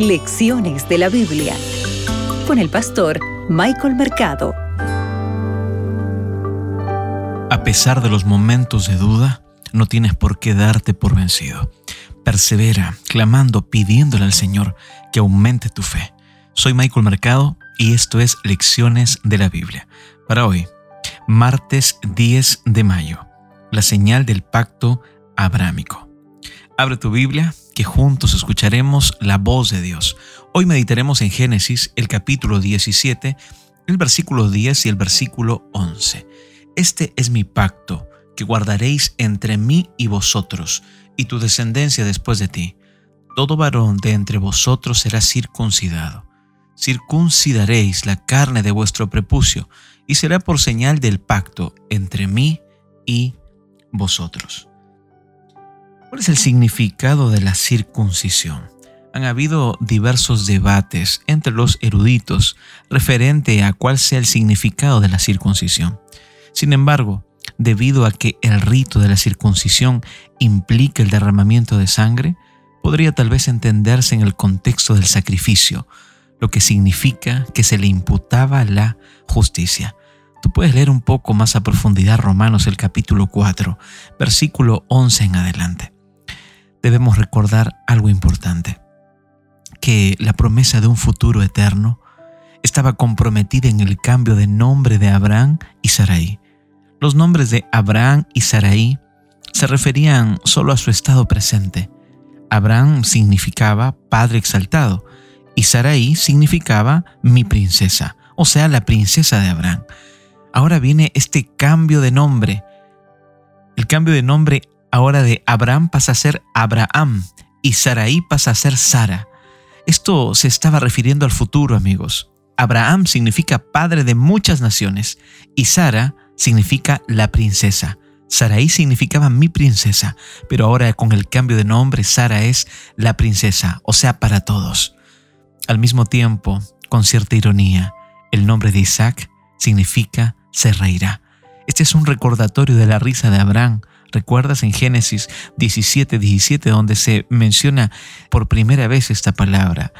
Lecciones de la Biblia con el pastor Michael Mercado. A pesar de los momentos de duda, no tienes por qué darte por vencido. Persevera, clamando, pidiéndole al Señor que aumente tu fe. Soy Michael Mercado y esto es Lecciones de la Biblia. Para hoy, martes 10 de mayo, la señal del pacto abrámico. Abre tu Biblia, juntos escucharemos la voz de Dios. Hoy meditaremos en Génesis, el capítulo 17, el versículo 10 y el versículo 11. Este es mi pacto que guardaréis entre mí y vosotros, y tu descendencia después de ti. Todo varón de entre vosotros será circuncidado. Circuncidaréis la carne de vuestro prepucio, y será por señal del pacto entre mí y vosotros. ¿Cuál es el significado de la circuncisión? Han habido diversos debates entre los eruditos referente a cuál sea el significado de la circuncisión. Sin embargo, debido a que el rito de la circuncisión implica el derramamiento de sangre, podría tal vez entenderse en el contexto del sacrificio, lo que significa que se le imputaba la justicia. Tú puedes leer un poco más a profundidad Romanos el capítulo 4, versículo 11 en adelante debemos recordar algo importante, que la promesa de un futuro eterno estaba comprometida en el cambio de nombre de Abraham y Sarai. Los nombres de Abraham y Sarai se referían solo a su estado presente. Abraham significaba Padre exaltado y Sarai significaba mi princesa, o sea, la princesa de Abraham. Ahora viene este cambio de nombre. El cambio de nombre Ahora de Abraham pasa a ser Abraham y Saraí pasa a ser Sara. Esto se estaba refiriendo al futuro, amigos. Abraham significa padre de muchas naciones y Sara significa la princesa. Saraí significaba mi princesa, pero ahora con el cambio de nombre, Sara es la princesa, o sea, para todos. Al mismo tiempo, con cierta ironía, el nombre de Isaac significa se reirá. Este es un recordatorio de la risa de Abraham ¿Recuerdas en Génesis 17, 17, donde se menciona por primera vez esta palabra?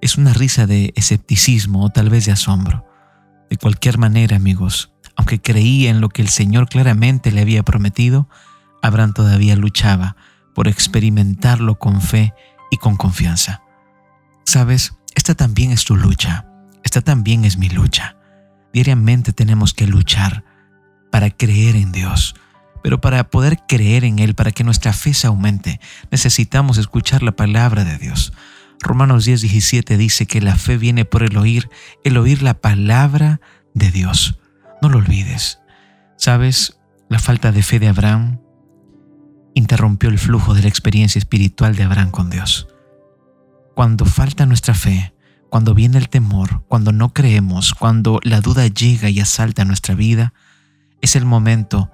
Es una risa de escepticismo o tal vez de asombro. De cualquier manera, amigos, aunque creía en lo que el Señor claramente le había prometido, Abraham todavía luchaba por experimentarlo con fe y con confianza. Sabes, esta también es tu lucha, esta también es mi lucha. Diariamente tenemos que luchar para creer en Dios pero para poder creer en Él, para que nuestra fe se aumente, necesitamos escuchar la palabra de Dios. Romanos 10, 17 dice que la fe viene por el oír, el oír la palabra de Dios. No lo olvides. ¿Sabes? La falta de fe de Abraham interrumpió el flujo de la experiencia espiritual de Abraham con Dios. Cuando falta nuestra fe, cuando viene el temor, cuando no creemos, cuando la duda llega y asalta nuestra vida, es el momento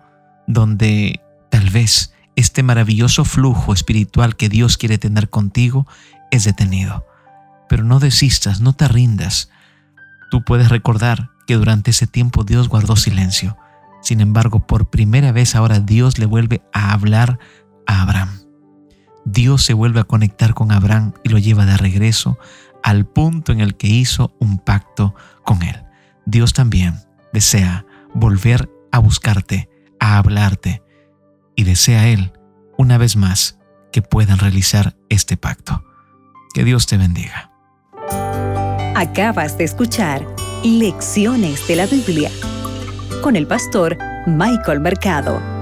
donde tal vez este maravilloso flujo espiritual que Dios quiere tener contigo es detenido. Pero no desistas, no te rindas. Tú puedes recordar que durante ese tiempo Dios guardó silencio. Sin embargo, por primera vez ahora Dios le vuelve a hablar a Abraham. Dios se vuelve a conectar con Abraham y lo lleva de regreso al punto en el que hizo un pacto con él. Dios también desea volver a buscarte a hablarte y desea Él, una vez más, que puedan realizar este pacto. Que Dios te bendiga. Acabas de escuchar Lecciones de la Biblia con el pastor Michael Mercado.